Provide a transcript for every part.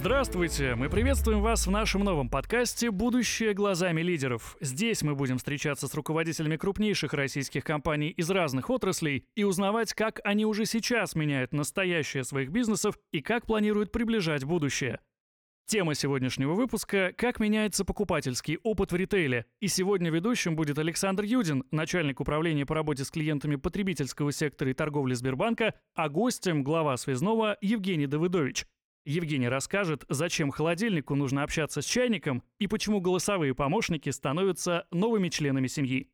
Здравствуйте! Мы приветствуем вас в нашем новом подкасте «Будущее глазами лидеров». Здесь мы будем встречаться с руководителями крупнейших российских компаний из разных отраслей и узнавать, как они уже сейчас меняют настоящее своих бизнесов и как планируют приближать будущее. Тема сегодняшнего выпуска – как меняется покупательский опыт в ритейле. И сегодня ведущим будет Александр Юдин, начальник управления по работе с клиентами потребительского сектора и торговли Сбербанка, а гостем – глава связного Евгений Давыдович – Евгений расскажет, зачем холодильнику нужно общаться с чайником и почему голосовые помощники становятся новыми членами семьи.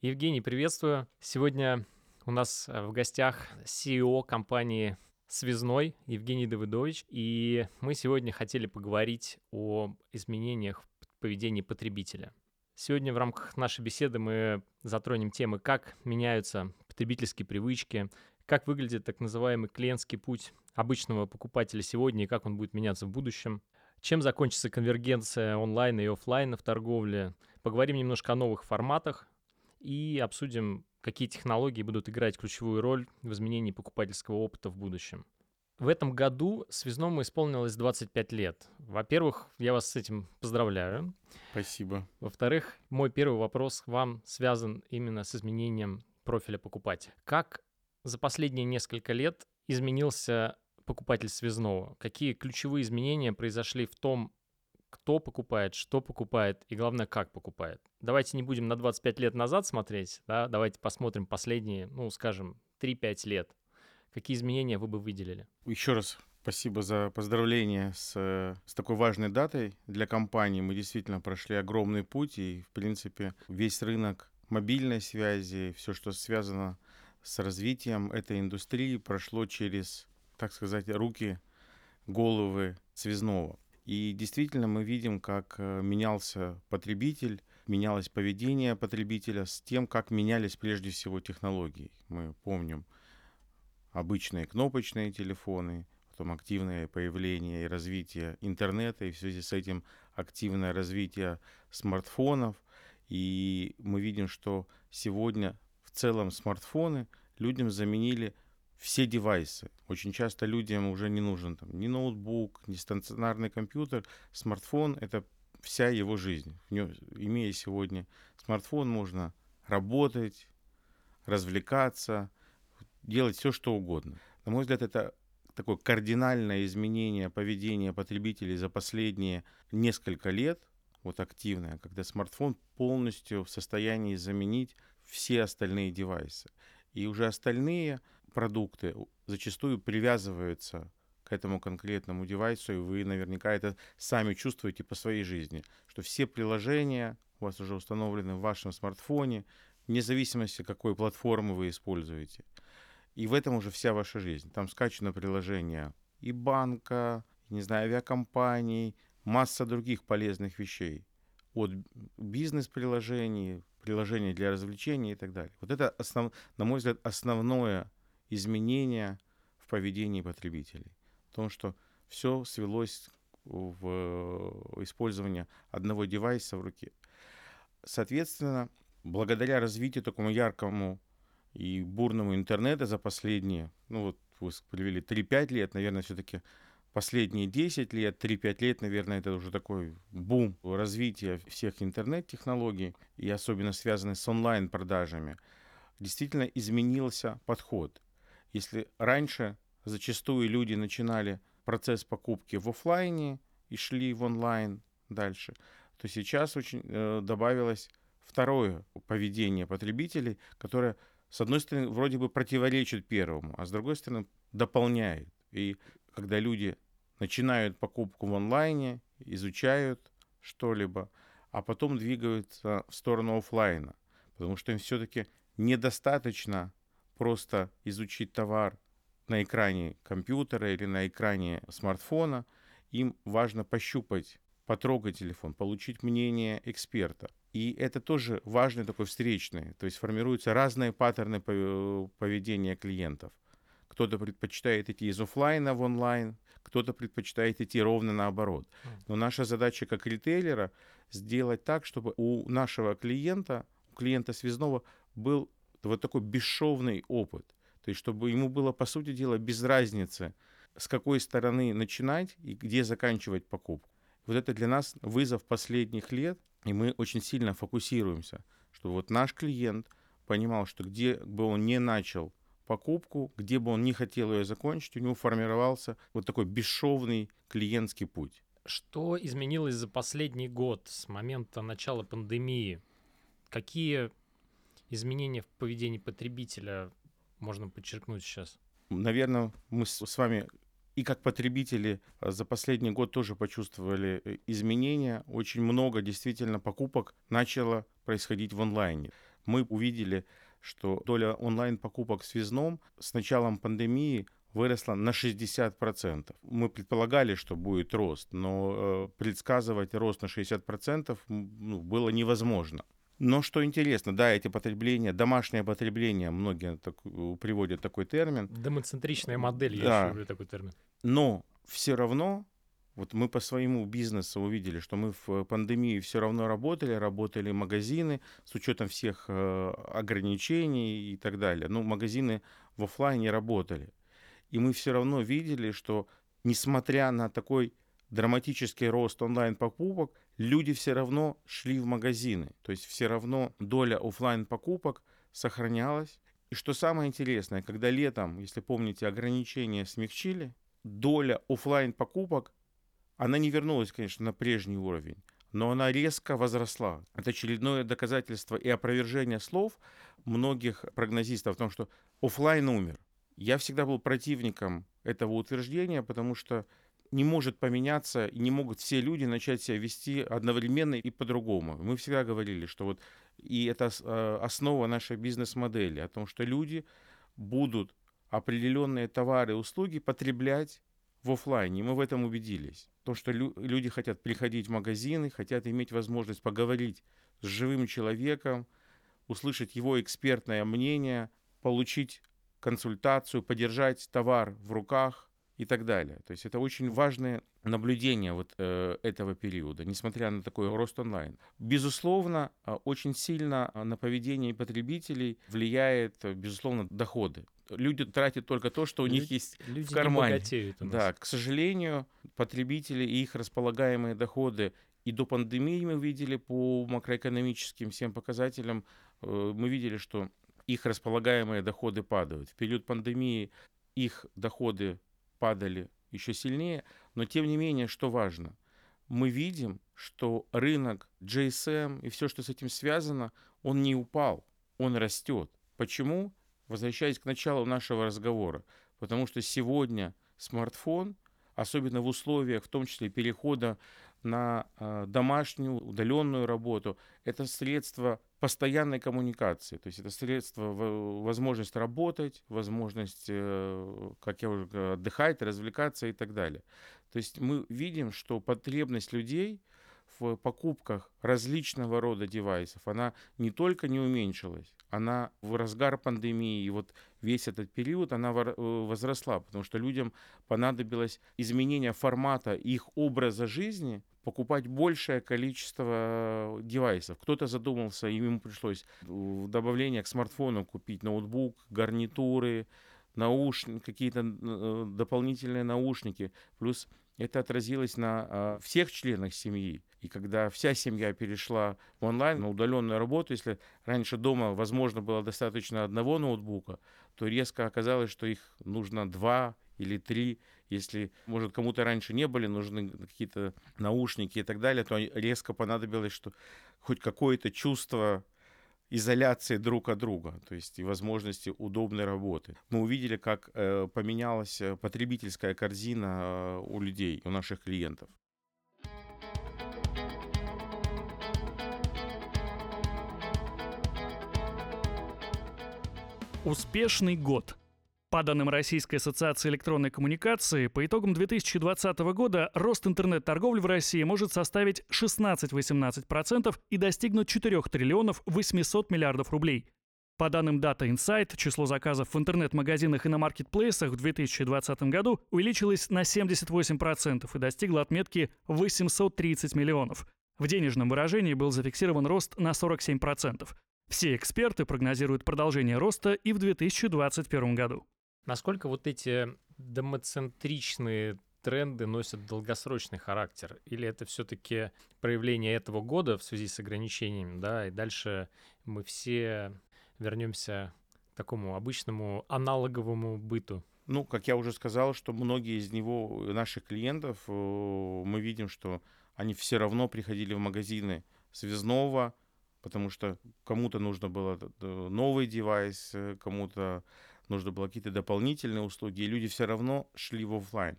Евгений, приветствую. Сегодня у нас э, в гостях CEO компании Связной Евгений Давыдович, и мы сегодня хотели поговорить о изменениях в поведении потребителя. Сегодня в рамках нашей беседы мы затронем темы, как меняются потребительские привычки, как выглядит так называемый клиентский путь обычного покупателя сегодня и как он будет меняться в будущем. Чем закончится конвергенция онлайн и офлайна в торговле. Поговорим немножко о новых форматах и обсудим, какие технологии будут играть ключевую роль в изменении покупательского опыта в будущем. В этом году связному исполнилось 25 лет. Во-первых, я вас с этим поздравляю. Спасибо. Во-вторых, мой первый вопрос к вам связан именно с изменением профиля покупателя. Как за последние несколько лет изменился покупатель связного? Какие ключевые изменения произошли в том, кто покупает, что покупает и, главное, как покупает. Давайте не будем на 25 лет назад смотреть, да, давайте посмотрим последние, ну, скажем, 3-5 лет. Какие изменения вы бы выделили? Еще раз спасибо за поздравление с, с такой важной датой для компании. Мы действительно прошли огромный путь, и, в принципе, весь рынок мобильной связи, все, что связано с развитием этой индустрии, прошло через так сказать, руки, головы связного. И действительно мы видим, как э, менялся потребитель, менялось поведение потребителя с тем, как менялись прежде всего технологии. Мы помним обычные кнопочные телефоны, потом активное появление и развитие интернета, и в связи с этим активное развитие смартфонов. И мы видим, что сегодня целом смартфоны людям заменили все девайсы. Очень часто людям уже не нужен там, ни ноутбук, ни стационарный компьютер. Смартфон — это вся его жизнь. Нем, имея сегодня смартфон, можно работать, развлекаться, делать все, что угодно. На мой взгляд, это такое кардинальное изменение поведения потребителей за последние несколько лет, вот активное, когда смартфон полностью в состоянии заменить все остальные девайсы. И уже остальные продукты зачастую привязываются к этому конкретному девайсу, и вы наверняка это сами чувствуете по своей жизни, что все приложения у вас уже установлены в вашем смартфоне, вне зависимости, какой платформы вы используете. И в этом уже вся ваша жизнь. Там скачано приложение и банка, не знаю, авиакомпаний, масса других полезных вещей. От бизнес-приложений, приложений для развлечений и так далее. Вот это, основ, на мой взгляд, основное изменение в поведении потребителей. В том, что все свелось в э, использование одного девайса в руке. Соответственно, благодаря развитию такому яркому и бурному интернета за последние, ну вот вы привели 3-5 лет, наверное, все-таки последние 10 лет, 3-5 лет, наверное, это уже такой бум развития всех интернет-технологий, и особенно связанный с онлайн-продажами, действительно изменился подход. Если раньше зачастую люди начинали процесс покупки в офлайне и шли в онлайн дальше, то сейчас очень э, добавилось второе поведение потребителей, которое, с одной стороны, вроде бы противоречит первому, а с другой стороны, дополняет. И когда люди начинают покупку в онлайне, изучают что-либо, а потом двигаются в сторону офлайна, потому что им все-таки недостаточно просто изучить товар на экране компьютера или на экране смартфона, им важно пощупать, потрогать телефон, получить мнение эксперта. И это тоже важный такой встречный, то есть формируются разные паттерны поведения клиентов. Кто-то предпочитает идти из офлайна в онлайн, кто-то предпочитает идти ровно наоборот. Но наша задача как ритейлера сделать так, чтобы у нашего клиента, у клиента связного был вот такой бесшовный опыт. То есть, чтобы ему было, по сути дела, без разницы, с какой стороны начинать и где заканчивать покупку. Вот это для нас вызов последних лет, и мы очень сильно фокусируемся, чтобы вот наш клиент понимал, что где бы он не начал покупку, где бы он не хотел ее закончить, у него формировался вот такой бесшовный клиентский путь. Что изменилось за последний год с момента начала пандемии? Какие изменения в поведении потребителя можно подчеркнуть сейчас? Наверное, мы с вами и как потребители э, за последний год тоже почувствовали э, изменения. Очень много действительно покупок начало происходить в онлайне. Мы увидели, что доля онлайн-покупок в связном с началом пандемии выросла на 60%. Мы предполагали, что будет рост, но э, предсказывать рост на 60% ну, было невозможно. Но что интересно, да, эти потребления, домашнее потребление, многие так, э, приводят такой термин. Демоцентричная модель, я Да. еще люблю такой термин. Но все равно, вот мы по своему бизнесу увидели, что мы в пандемии все равно работали, работали магазины с учетом всех э, ограничений и так далее. Ну, магазины в оффлайне работали. И мы все равно видели, что несмотря на такой драматический рост онлайн-покупок, люди все равно шли в магазины. То есть все равно доля оффлайн покупок сохранялась. И что самое интересное, когда летом, если помните, ограничения смягчили, доля оффлайн покупок, она не вернулась, конечно, на прежний уровень, но она резко возросла. Это очередное доказательство и опровержение слов многих прогнозистов о том, что оффлайн умер. Я всегда был противником этого утверждения, потому что не может поменяться и не могут все люди начать себя вести одновременно и по-другому. Мы всегда говорили, что вот и это э, основа нашей бизнес-модели, о том, что люди будут определенные товары и услуги потреблять в офлайне. Мы в этом убедились. То, что лю- люди хотят приходить в магазины, хотят иметь возможность поговорить с живым человеком, услышать его экспертное мнение, получить консультацию, подержать товар в руках и так далее. То есть это очень важное наблюдение вот э, этого периода, несмотря на такой рост онлайн. Безусловно, э, очень сильно э, на поведение потребителей влияет, э, безусловно, доходы. Люди тратят только то, что у них Люди- есть Люди не кармане. богатеют у нас. да, к сожалению, потребители и их располагаемые доходы и до пандемии мы видели по макроэкономическим всем показателям, э, мы видели, что их располагаемые доходы падают. В период пандемии их доходы падали еще сильнее, но тем не менее, что важно, мы видим, что рынок GSM и все, что с этим связано, он не упал, он растет. Почему? Возвращаясь к началу нашего разговора. Потому что сегодня смартфон, особенно в условиях, в том числе перехода на э, домашнюю удаленную работу, это средство постоянной коммуникации. То есть это средство, возможность работать, возможность, э, как я уже говорил, отдыхать, развлекаться и так далее. То есть мы видим, что потребность людей в покупках различного рода девайсов, она не только не уменьшилась, она в разгар пандемии и вот весь этот период, она э, возросла, потому что людям понадобилось изменение формата их образа жизни, покупать большее количество девайсов. Кто-то задумался, и ему пришлось в добавление к смартфону купить ноутбук, гарнитуры, наушники, какие-то э, дополнительные наушники. Плюс это отразилось на всех членах семьи. И когда вся семья перешла в онлайн, на удаленную работу, если раньше дома, возможно, было достаточно одного ноутбука, то резко оказалось, что их нужно два или три. Если, может, кому-то раньше не были нужны какие-то наушники и так далее, то резко понадобилось, что хоть какое-то чувство изоляции друг от друга, то есть и возможности удобной работы. Мы увидели, как э, поменялась э, потребительская корзина э, у людей, у наших клиентов. Успешный год. По данным Российской ассоциации электронной коммуникации, по итогам 2020 года рост интернет-торговли в России может составить 16-18% и достигнуть 4 триллионов 800 миллиардов рублей. По данным Data Insight, число заказов в интернет-магазинах и на маркетплейсах в 2020 году увеличилось на 78% и достигло отметки 830 миллионов. В денежном выражении был зафиксирован рост на 47%. Все эксперты прогнозируют продолжение роста и в 2021 году. Насколько вот эти домоцентричные тренды носят долгосрочный характер? Или это все-таки проявление этого года в связи с ограничениями, да, и дальше мы все вернемся к такому обычному аналоговому быту? Ну, как я уже сказал, что многие из него, наших клиентов, э, мы видим, что они все равно приходили в магазины связного, потому что кому-то нужно было новый девайс, э, кому-то нужно было какие-то дополнительные услуги, и люди все равно шли в офлайн.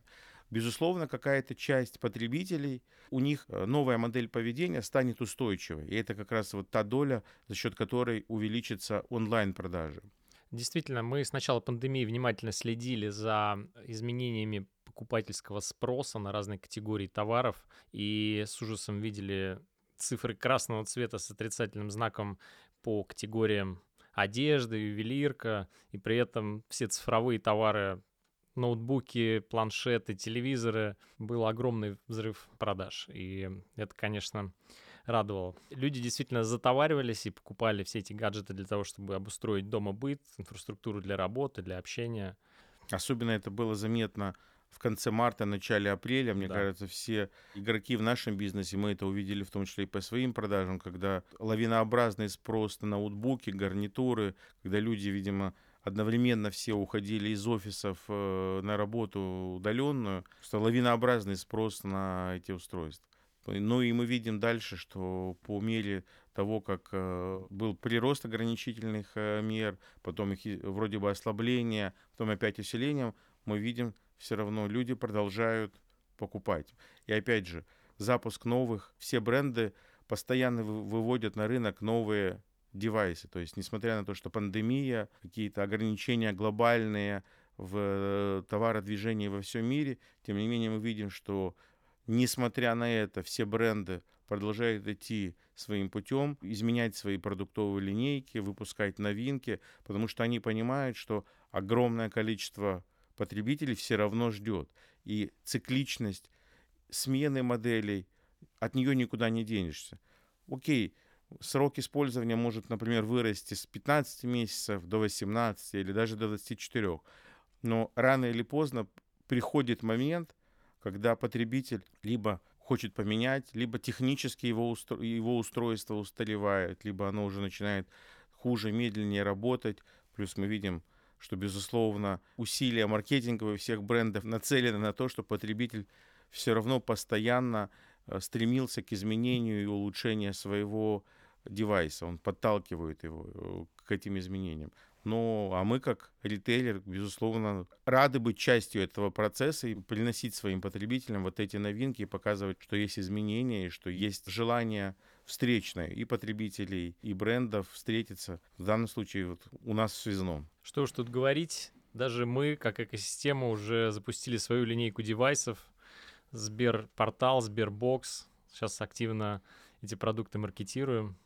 Безусловно, какая-то часть потребителей, у них э, новая модель поведения станет устойчивой. И это как раз вот та доля, за счет которой увеличится онлайн-продажи. Действительно, мы с начала пандемии внимательно следили за изменениями покупательского спроса на разные категории товаров и с ужасом видели цифры красного цвета с отрицательным знаком по категориям одежды, ювелирка, и при этом все цифровые товары, ноутбуки, планшеты, телевизоры, был огромный взрыв продаж. И это, конечно, радовало. Люди действительно затоваривались и покупали все эти гаджеты для того, чтобы обустроить дома быт, инфраструктуру для работы, для общения. Особенно это было заметно в конце марта, начале апреля, мне да. кажется, все игроки в нашем бизнесе, мы это увидели в том числе и по своим продажам, когда лавинообразный спрос на ноутбуки, гарнитуры, когда люди, видимо, одновременно все уходили из офисов э, на работу удаленную, что лавинообразный спрос на эти устройства. Ну и мы видим дальше, что по мере того, как э, был прирост ограничительных э, мер, потом их вроде бы ослабление, потом опять усиление, мы видим все равно люди продолжают покупать. И опять же, запуск новых, все бренды постоянно выводят на рынок новые девайсы. То есть, несмотря на то, что пандемия, какие-то ограничения глобальные в э, товародвижении во всем мире, тем не менее мы видим, что Несмотря на это, все бренды продолжают идти своим путем, изменять свои продуктовые линейки, выпускать новинки, потому что они понимают, что огромное количество потребителей все равно ждет. И цикличность смены моделей, от нее никуда не денешься. Окей, срок использования может, например, вырасти с 15 месяцев до 18 или даже до 24. Но рано или поздно приходит момент, когда потребитель либо хочет поменять, либо технически его, устро... его устройство устаревает, либо оно уже начинает хуже, медленнее работать. Плюс мы видим, что, безусловно, усилия маркетинговые всех брендов нацелены на то, что потребитель все равно постоянно э, стремился к изменению и улучшению своего девайса. Он подталкивает его э, к этим изменениям. Ну, а мы как ритейлер, безусловно, рады быть частью этого процесса и приносить своим потребителям вот эти новинки и показывать, что есть изменения и что есть желание встречное и потребителей, и брендов встретиться. В данном случае вот у нас в связном. Что уж тут говорить, даже мы, как экосистема, уже запустили свою линейку девайсов. Сберпортал, Сбербокс. Сейчас активно эти продукты маркетируем.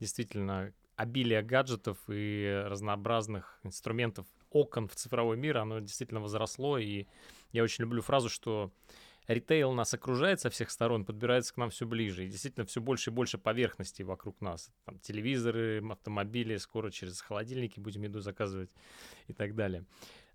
Действительно, обилие гаджетов и разнообразных инструментов, окон в цифровой мир, оно действительно возросло, и я очень люблю фразу, что ритейл нас окружает со всех сторон, подбирается к нам все ближе, и действительно все больше и больше поверхностей вокруг нас. Там, телевизоры, автомобили, скоро через холодильники будем еду заказывать и так далее.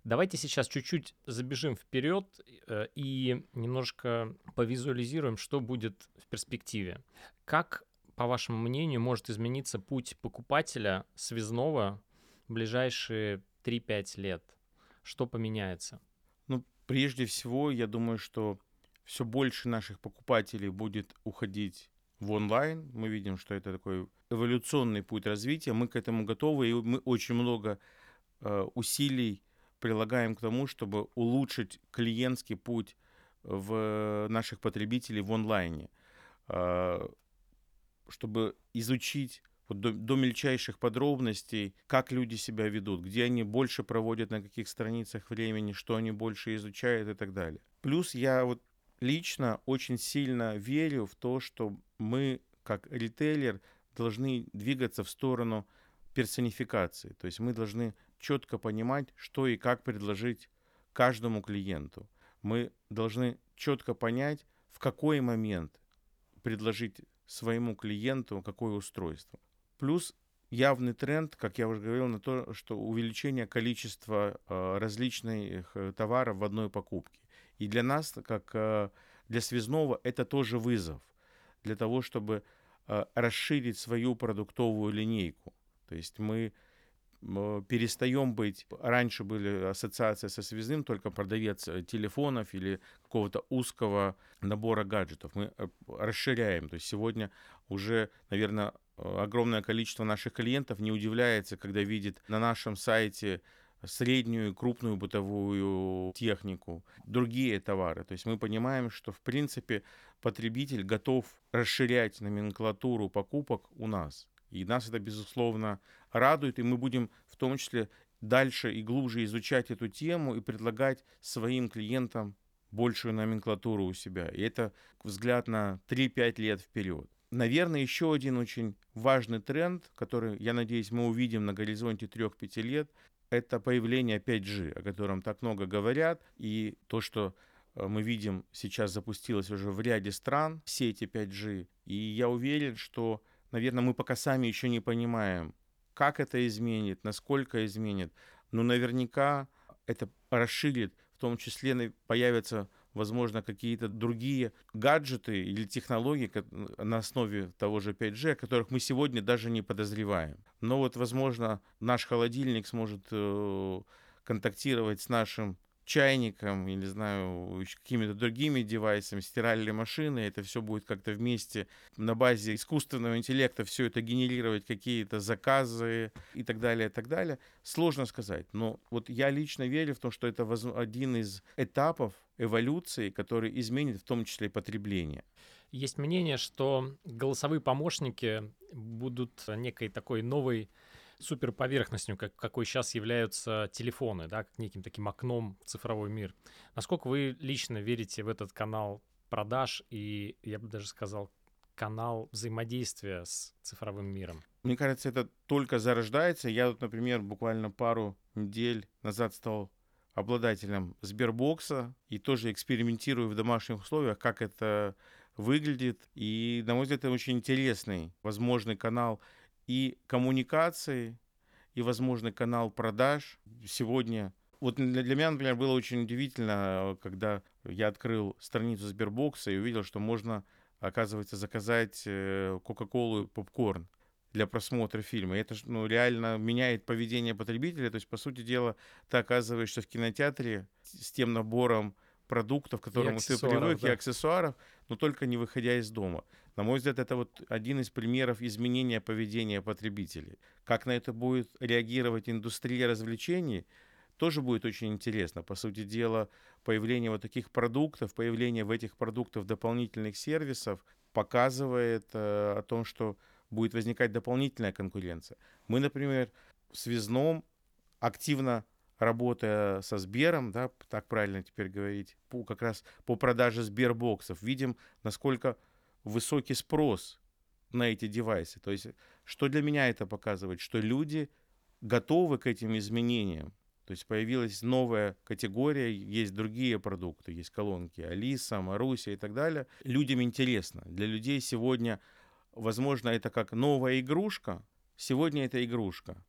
Давайте сейчас чуть-чуть забежим вперед э, и немножко повизуализируем, что будет в перспективе. Как по вашему мнению, может измениться путь покупателя связного в ближайшие 3-5 лет? Что поменяется? Ну, прежде всего, я думаю, что все больше наших покупателей будет уходить в онлайн. Мы видим, что это такой эволюционный путь развития. Мы к этому готовы, и мы очень много э, усилий прилагаем к тому, чтобы улучшить клиентский путь в наших потребителей в онлайне. Э, чтобы изучить вот до, до мельчайших подробностей, как люди себя ведут, где они больше проводят, на каких страницах времени, что они больше изучают и так далее. Плюс я вот лично очень сильно верю в то, что мы, как ритейлер, должны двигаться в сторону персонификации. То есть мы должны четко понимать, что и как предложить каждому клиенту. Мы должны четко понять, в какой момент предложить своему клиенту какое устройство. Плюс явный тренд, как я уже говорил, на то, что увеличение количества э, различных э, товаров в одной покупке. И для нас, как э, для связного, это тоже вызов для того, чтобы э, расширить свою продуктовую линейку. То есть мы перестаем быть... Раньше были ассоциации со связным, только продавец э, телефонов или какого-то узкого набора гаджетов. Мы э, расширяем. То есть сегодня уже, наверное, огромное количество наших клиентов не удивляется, когда видит на нашем сайте среднюю и крупную бытовую технику, другие товары. То есть мы понимаем, что в принципе потребитель готов расширять номенклатуру покупок у нас. И нас это, безусловно, радует, и мы будем в том числе дальше и глубже изучать эту тему и предлагать своим клиентам большую номенклатуру у себя. И это взгляд на 3-5 лет вперед. Наверное, еще один очень важный тренд, который, я надеюсь, мы увидим на горизонте 3-5 лет, это появление 5G, о котором так много говорят, и то, что э, мы видим сейчас запустилось уже в ряде стран, сети 5G, и я уверен, что, наверное, мы пока сами еще не понимаем, как это изменит, насколько изменит, но наверняка это расширит, в том числе появятся возможно, какие-то другие гаджеты или технологии на основе того же 5G, о которых мы сегодня даже не подозреваем. Но вот, возможно, наш холодильник сможет э, контактировать с нашим чайником, не знаю, какими-то другими девайсами, стиральной машины, это все будет как-то вместе на базе искусственного интеллекта все это генерировать, какие-то заказы и так далее, и так далее. Сложно сказать, но вот я лично верю в то, что это один из этапов эволюции, который изменит в том числе и потребление. Есть мнение, что голосовые помощники будут некой такой новой суперповерхностью, как, какой сейчас являются телефоны, да, как неким таким окном в цифровой мир. Насколько вы лично верите в этот канал продаж и, я бы даже сказал, канал взаимодействия с цифровым миром? Мне кажется, это только зарождается. Я вот, например, буквально пару недель назад стал обладателем Сбербокса и тоже экспериментирую в домашних условиях, как это выглядит. И, на мой взгляд, это очень интересный, возможный канал и коммуникации, и возможный канал продаж. Сегодня вот для меня, например, было очень удивительно, когда я открыл страницу Сбербокса и увидел, что можно, оказывается, заказать э, Кока-Колу и попкорн для просмотра фильма. И это ну, реально меняет поведение потребителя. То есть, по сути дела, ты оказываешься в кинотеатре с тем набором продуктов, к которому ты привык, да. и аксессуаров, но только не выходя из дома. На мой взгляд, это вот один из примеров изменения поведения потребителей. Как на это будет реагировать индустрия развлечений, тоже будет очень интересно. По сути дела, появление вот таких продуктов, появление в этих продуктах дополнительных сервисов показывает э, о том, что будет возникать дополнительная конкуренция. Мы, например, в связном активно работая со Сбером, да, так правильно теперь говорить, по, как раз по продаже Сбербоксов, видим, насколько высокий спрос на эти девайсы. То есть, что для меня это показывает? Что люди готовы к этим изменениям. То есть появилась новая категория, есть другие продукты, есть колонки Алиса, Маруся и так далее. Людям интересно. Для людей сегодня возможно, это как новая игрушка, сегодня это игрушка.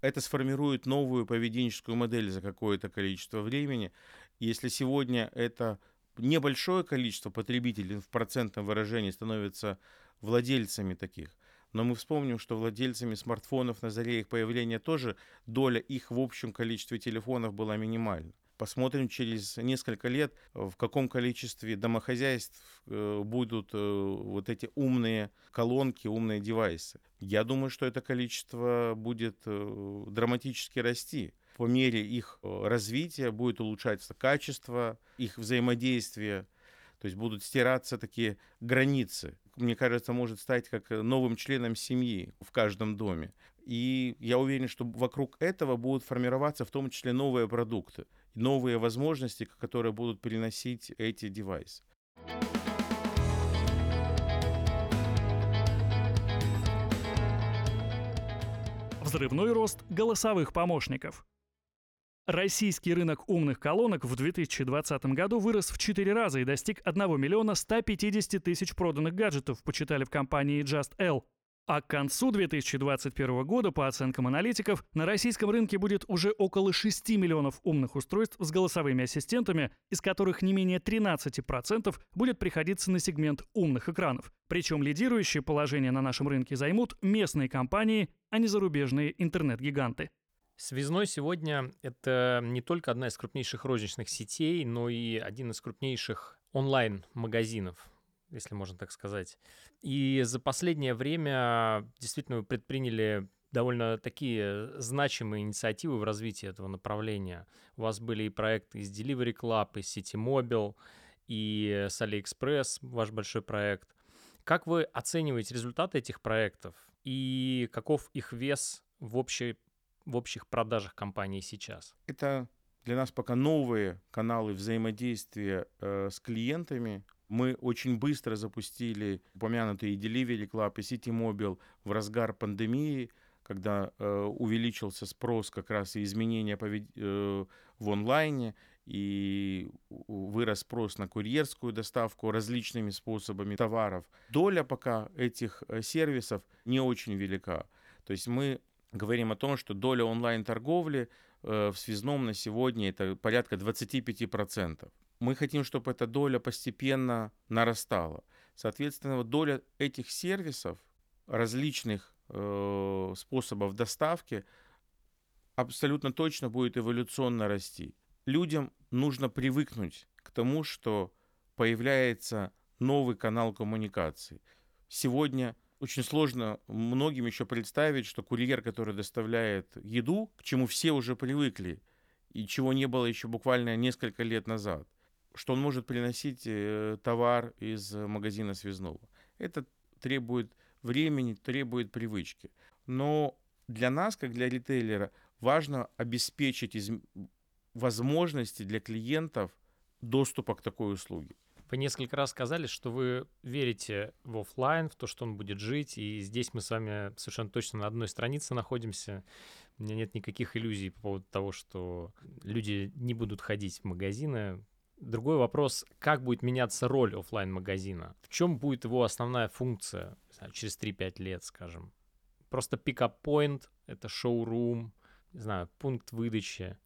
Это сформирует новую поведенческую модель за какое-то количество времени. Если сегодня это небольшое количество потребителей в процентном выражении становится владельцами таких, но мы вспомним, что владельцами смартфонов на заре их появления тоже доля их в общем количестве телефонов была минимальна. Посмотрим через несколько лет, в каком количестве домохозяйств э, будут э, вот эти умные колонки, умные девайсы. Я думаю, что это количество будет э, драматически расти. По мере их развития будет улучшаться качество, их взаимодействия, то есть будут стираться такие границы. Мне кажется, может стать как новым членом семьи в каждом доме. И я уверен, что вокруг этого будут формироваться в том числе новые продукты новые возможности, которые будут переносить эти девайсы. Взрывной рост голосовых помощников. Российский рынок умных колонок в 2020 году вырос в 4 раза и достиг 1 миллиона 150 тысяч проданных гаджетов, почитали в компании Just L. А к концу 2021 года, по оценкам аналитиков, на российском рынке будет уже около 6 миллионов умных устройств с голосовыми ассистентами, из которых не менее 13% будет приходиться на сегмент умных экранов. Причем лидирующее положение на нашем рынке займут местные компании, а не зарубежные интернет-гиганты. Связной сегодня — это не только одна из крупнейших розничных сетей, но и один из крупнейших онлайн-магазинов если можно так сказать. И за последнее время действительно предприняли довольно такие значимые инициативы в развитии этого направления. У вас были и проекты из Delivery Club, из City Mobile, и с AliExpress, ваш большой проект. Как вы оцениваете результаты этих проектов и каков их вес в, общей, в общих продажах компании сейчас? Это для нас пока новые каналы взаимодействия э, с клиентами, мы очень быстро запустили упомянутые Delivery Club и City Mobile в разгар пандемии, когда э, увеличился спрос как раз и изменения повед... э, в онлайне, и вырос спрос на курьерскую доставку различными способами товаров. Доля пока этих э, сервисов не очень велика. То есть мы говорим о том, что доля онлайн-торговли э, в связном на сегодня это порядка 25% мы хотим, чтобы эта доля постепенно нарастала. Соответственно, доля этих сервисов, различных э, способов доставки, абсолютно точно будет эволюционно расти. Людям нужно привыкнуть к тому, что появляется новый канал коммуникации. Сегодня очень сложно многим еще представить, что курьер, который доставляет еду, к чему все уже привыкли, и чего не было еще буквально несколько лет назад, что он может приносить э, товар из магазина связного. Это требует времени, требует привычки. Но для нас, как для ритейлера, важно обеспечить из... возможности для клиентов доступа к такой услуге. Вы несколько раз сказали, что вы верите в офлайн, в то, что он будет жить, и здесь мы с вами совершенно точно на одной странице находимся. У меня нет никаких иллюзий по поводу того, что люди не будут ходить в магазины, Другой вопрос, как будет меняться роль офлайн магазина В чем будет его основная функция знаю, через 3-5 лет, скажем? Просто пикап-поинт, это шоурум, не знаю, пункт выдачи.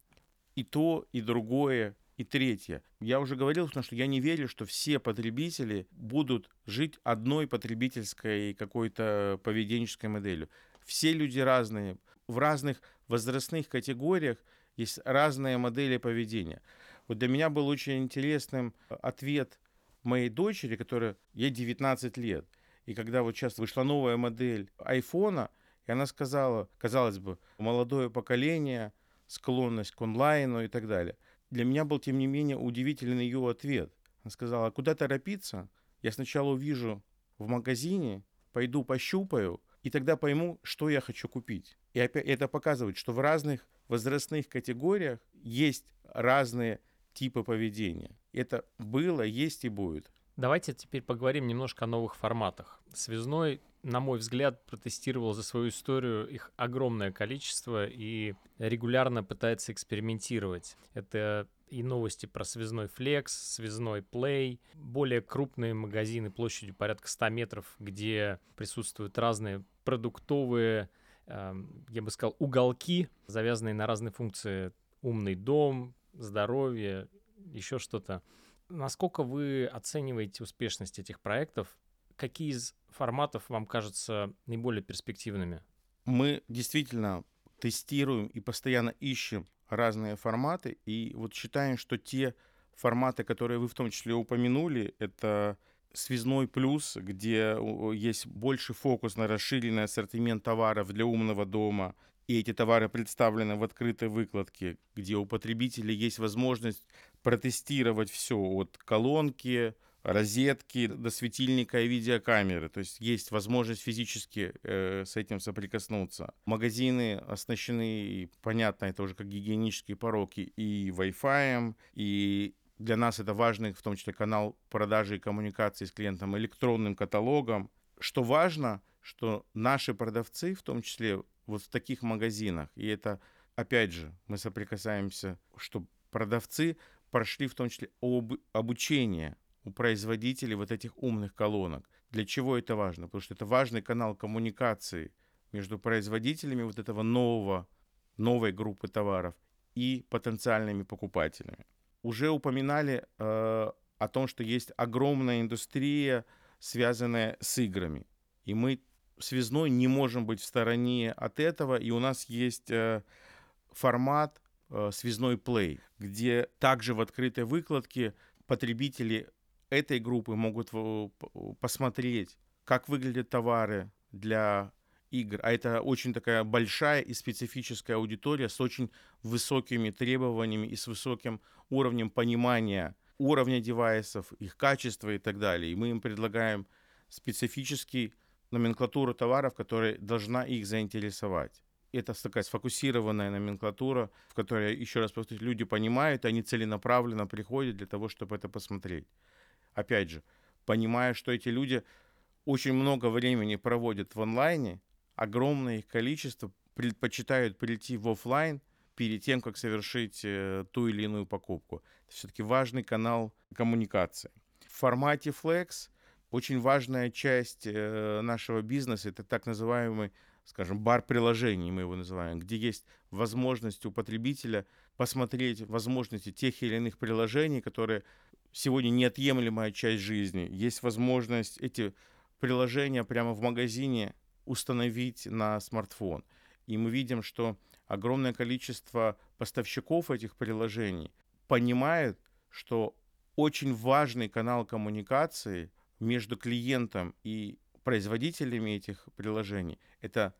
И то, и другое, и третье. Я уже говорил, что я не верю, что все потребители будут жить одной потребительской какой-то поведенческой моделью. Все люди разные. В разных возрастных категориях есть разные модели поведения. Вот для меня был очень интересным э, ответ моей дочери, которая ей 19 лет. И когда вот сейчас вышла новая модель айфона, и она сказала, казалось бы, молодое поколение, склонность к онлайну и так далее. Для меня был, тем не менее, удивительный ее ответ. Она сказала, а куда торопиться? Я сначала увижу в магазине, пойду пощупаю, и тогда пойму, что я хочу купить. И опять это показывает, что в разных возрастных категориях есть разные типа поведения. Это было, есть и будет. Давайте теперь поговорим немножко о новых форматах. Связной, на мой взгляд, протестировал за свою историю их огромное количество и регулярно пытается экспериментировать. Это и новости про связной Flex, связной Play, более крупные магазины площадью порядка 100 метров, где присутствуют разные продуктовые, э, я бы сказал, уголки, завязанные на разные функции. Умный дом, здоровье, еще что-то. Насколько вы оцениваете успешность этих проектов? Какие из форматов вам кажутся наиболее перспективными? Мы действительно тестируем и постоянно ищем разные форматы, и вот считаем, что те форматы, которые вы в том числе упомянули, это связной плюс, где есть больше фокус на расширенный ассортимент товаров для умного дома, и эти товары представлены в открытой выкладке, где у потребителей есть возможность протестировать все от колонки, розетки до светильника и видеокамеры. То есть есть возможность физически э, с этим соприкоснуться. Магазины оснащены, понятно, это уже как гигиенические пороки, и Wi-Fi, и для нас это важный, в том числе, канал продажи и коммуникации с клиентом, электронным каталогом. Что важно, что наши продавцы, в том числе вот в таких магазинах. И это, опять же, мы соприкасаемся, что продавцы прошли в том числе об, обучение у производителей вот этих умных колонок. Для чего это важно? Потому что это важный канал коммуникации между производителями вот этого нового, новой группы товаров и потенциальными покупателями. Уже упоминали э, о том, что есть огромная индустрия, связанная с играми. И мы связной не можем быть в стороне от этого. И у нас есть э, формат э, связной плей, где также в открытой выкладке потребители этой группы могут посмотреть, как выглядят товары для игр. А это очень такая большая и специфическая аудитория с очень высокими требованиями и с высоким уровнем понимания уровня девайсов, их качества и так далее. И мы им предлагаем специфический номенклатуру товаров, которая должна их заинтересовать. Это такая сфокусированная номенклатура, в которой, еще раз повторюсь, люди понимают, они целенаправленно приходят для того, чтобы это посмотреть. Опять же, понимая, что эти люди очень много времени проводят в онлайне, огромное их количество предпочитают прийти в офлайн перед тем, как совершить э, ту или иную покупку. Это все-таки важный канал коммуникации. В формате Flex очень важная часть э, нашего бизнеса это так называемый, скажем, бар приложений, мы его называем, где есть возможность у потребителя посмотреть возможности тех или иных приложений, которые сегодня неотъемлемая часть жизни. Есть возможность эти приложения прямо в магазине установить на смартфон. И мы видим, что огромное количество поставщиков этих приложений понимает, что очень важный канал коммуникации между клиентом и производителями этих приложений – это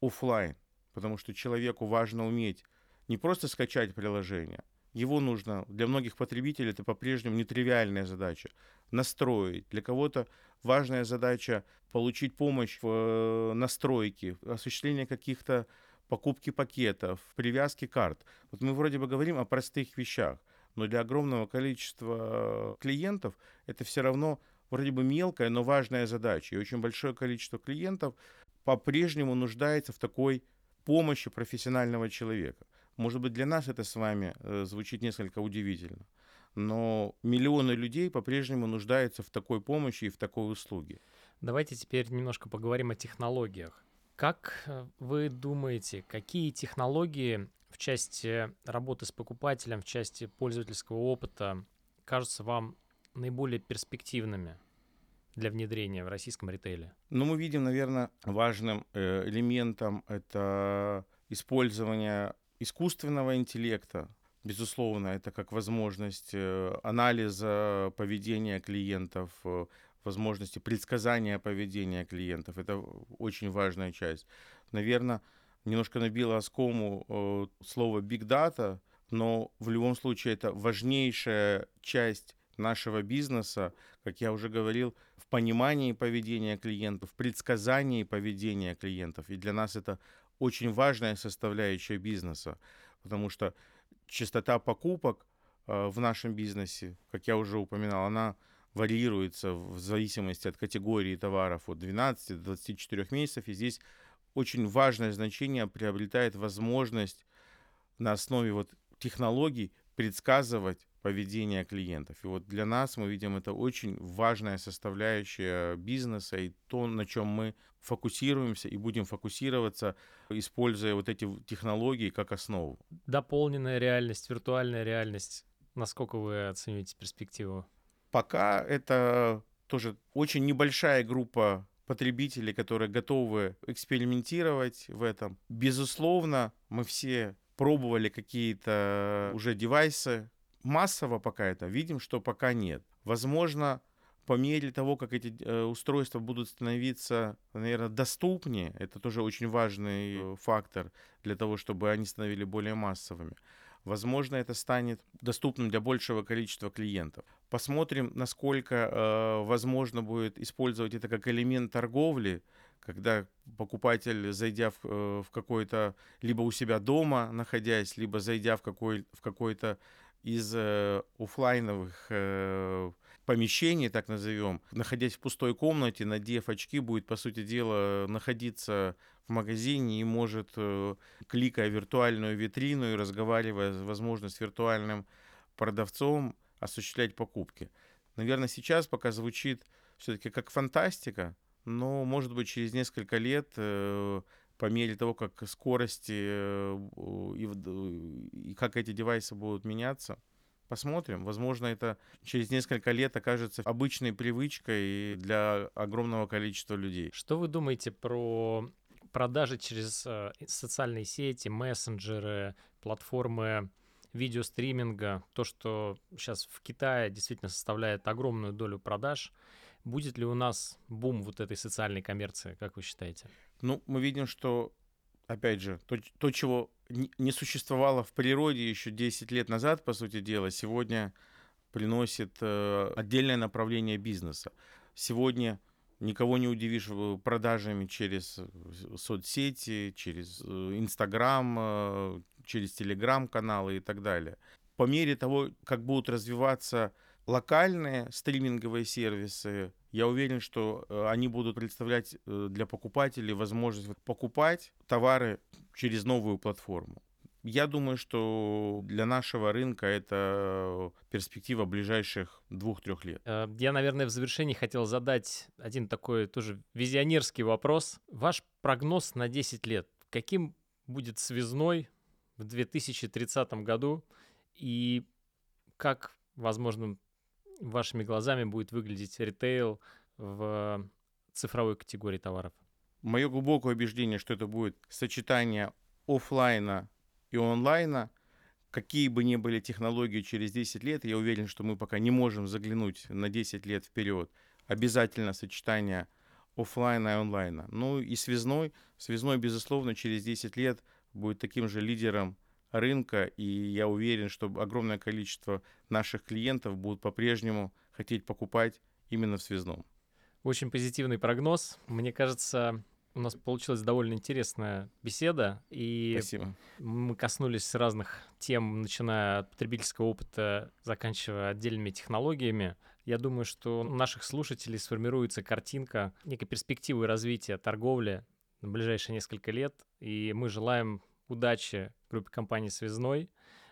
офлайн, потому что человеку важно уметь не просто скачать приложение, его нужно, для многих потребителей это по-прежнему нетривиальная задача, настроить. Для кого-то важная задача получить помощь в э, настройке, осуществлении каких-то покупки пакетов, привязки карт. Вот мы вроде бы говорим о простых вещах, но для огромного количества клиентов это все равно вроде бы мелкая, но важная задача. И очень большое количество клиентов по-прежнему нуждается в такой помощи профессионального человека. Может быть, для нас это с вами э, звучит несколько удивительно, но миллионы людей по-прежнему нуждаются в такой помощи и в такой услуге. Давайте теперь немножко поговорим о технологиях. Как э, вы думаете, какие технологии в части работы с покупателем, в части пользовательского опыта кажутся вам наиболее перспективными для внедрения в российском ритейле? Ну, мы видим, наверное, важным э, элементом это использование искусственного интеллекта. Безусловно, это как возможность э, анализа поведения клиентов, возможности предсказания поведения клиентов. Это очень важная часть. Наверное, немножко набило оскому э, слово big data, но в любом случае это важнейшая часть нашего бизнеса, как я уже говорил, в понимании поведения клиентов, в предсказании поведения клиентов. И для нас это очень важная составляющая бизнеса, потому что частота покупок э, в нашем бизнесе, как я уже упоминал, она варьируется в зависимости от категории товаров от 12 до 24 месяцев. И здесь очень важное значение приобретает возможность на основе вот технологий предсказывать поведение клиентов. И вот для нас мы видим это очень важная составляющая бизнеса и то, на чем мы фокусируемся и будем фокусироваться, используя вот эти технологии как основу. Дополненная реальность, виртуальная реальность. Насколько вы оцениваете перспективу? Пока это тоже очень небольшая группа потребителей, которые готовы экспериментировать в этом. Безусловно, мы все пробовали какие-то уже девайсы. Массово пока это видим, что пока нет. Возможно, по мере того, как эти э, устройства будут становиться, наверное, доступнее, это тоже очень важный э, фактор для того, чтобы они становились более массовыми. Возможно, это станет доступным для большего количества клиентов. Посмотрим, насколько э, возможно будет использовать это как элемент торговли, когда покупатель, зайдя в, э, в какой-то, либо у себя дома находясь, либо зайдя в, какой, в какой-то из э, офлайновых э, помещений, так назовем, находясь в пустой комнате, надев очки, будет, по сути дела, находиться в магазине и может, э, кликая виртуальную витрину и разговаривая, возможно, с виртуальным продавцом, осуществлять покупки. Наверное, сейчас пока звучит все-таки как фантастика, но, может быть, через несколько лет, э, по мере того, как скорости э, и, и как эти девайсы будут меняться, посмотрим. Возможно, это через несколько лет окажется обычной привычкой для огромного количества людей. Что вы думаете про продажи через э, социальные сети, мессенджеры, платформы видеостриминга, то, что сейчас в Китае действительно составляет огромную долю продаж, будет ли у нас бум вот этой социальной коммерции, как вы считаете? Ну, мы видим, что, опять же, то, то чего не существовало в природе еще 10 лет назад, по сути дела, сегодня приносит э, отдельное направление бизнеса. Сегодня никого не удивишь продажами через э, соцсети, через э, Инстаграм, э, через Телеграм-каналы и так далее. По мере того, как будут развиваться локальные стриминговые сервисы, я уверен, что они будут представлять для покупателей возможность покупать товары через новую платформу. Я думаю, что для нашего рынка это перспектива ближайших двух-трех лет. Э, я, наверное, в завершении хотел задать один такой тоже визионерский вопрос. Ваш прогноз на 10 лет. Каким будет связной в 2030 году и как, возможно, вашими глазами будет выглядеть ритейл в цифровой категории товаров? Мое глубокое убеждение, что это будет сочетание офлайна и онлайна, какие бы ни были технологии через 10 лет, я уверен, что мы пока не можем заглянуть на 10 лет вперед. Обязательно сочетание офлайна и онлайна. Ну и связной. Связной, безусловно, через 10 лет будет таким же лидером рынка, и я уверен, что огромное количество наших клиентов будут по-прежнему хотеть покупать именно в связном. Очень позитивный прогноз. Мне кажется, у нас получилась довольно интересная беседа, и Спасибо. мы коснулись разных тем, начиная от потребительского опыта, заканчивая отдельными технологиями. Я думаю, что у наших слушателей сформируется картинка некой перспективы развития торговли на ближайшие несколько лет, и мы желаем удачи группе компании «Связной».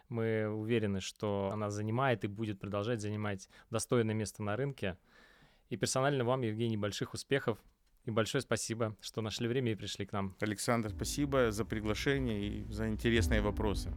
Мы уверены, что она занимает и будет продолжать занимать достойное место на рынке. И персонально вам, Евгений, больших успехов и большое спасибо, что нашли время и пришли к нам. Александр, спасибо за приглашение и за интересные вопросы.